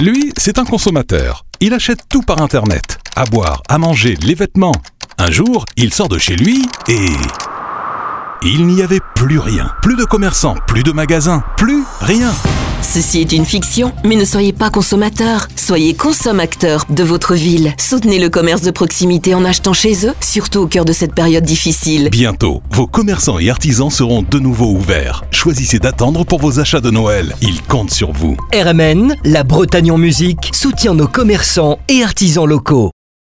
Lui, c'est un consommateur. Il achète tout par Internet. À boire, à manger, les vêtements. Un jour, il sort de chez lui et... Il n'y avait plus rien. Plus de commerçants, plus de magasins, plus rien. Ceci est une fiction, mais ne soyez pas consommateur. Soyez consommateur de votre ville. Soutenez le commerce de proximité en achetant chez eux, surtout au cœur de cette période difficile. Bientôt, vos commerçants et artisans seront de nouveau ouverts. Choisissez d'attendre pour vos achats de Noël. Ils comptent sur vous. RMN, la Bretagne en musique, soutient nos commerçants et artisans locaux.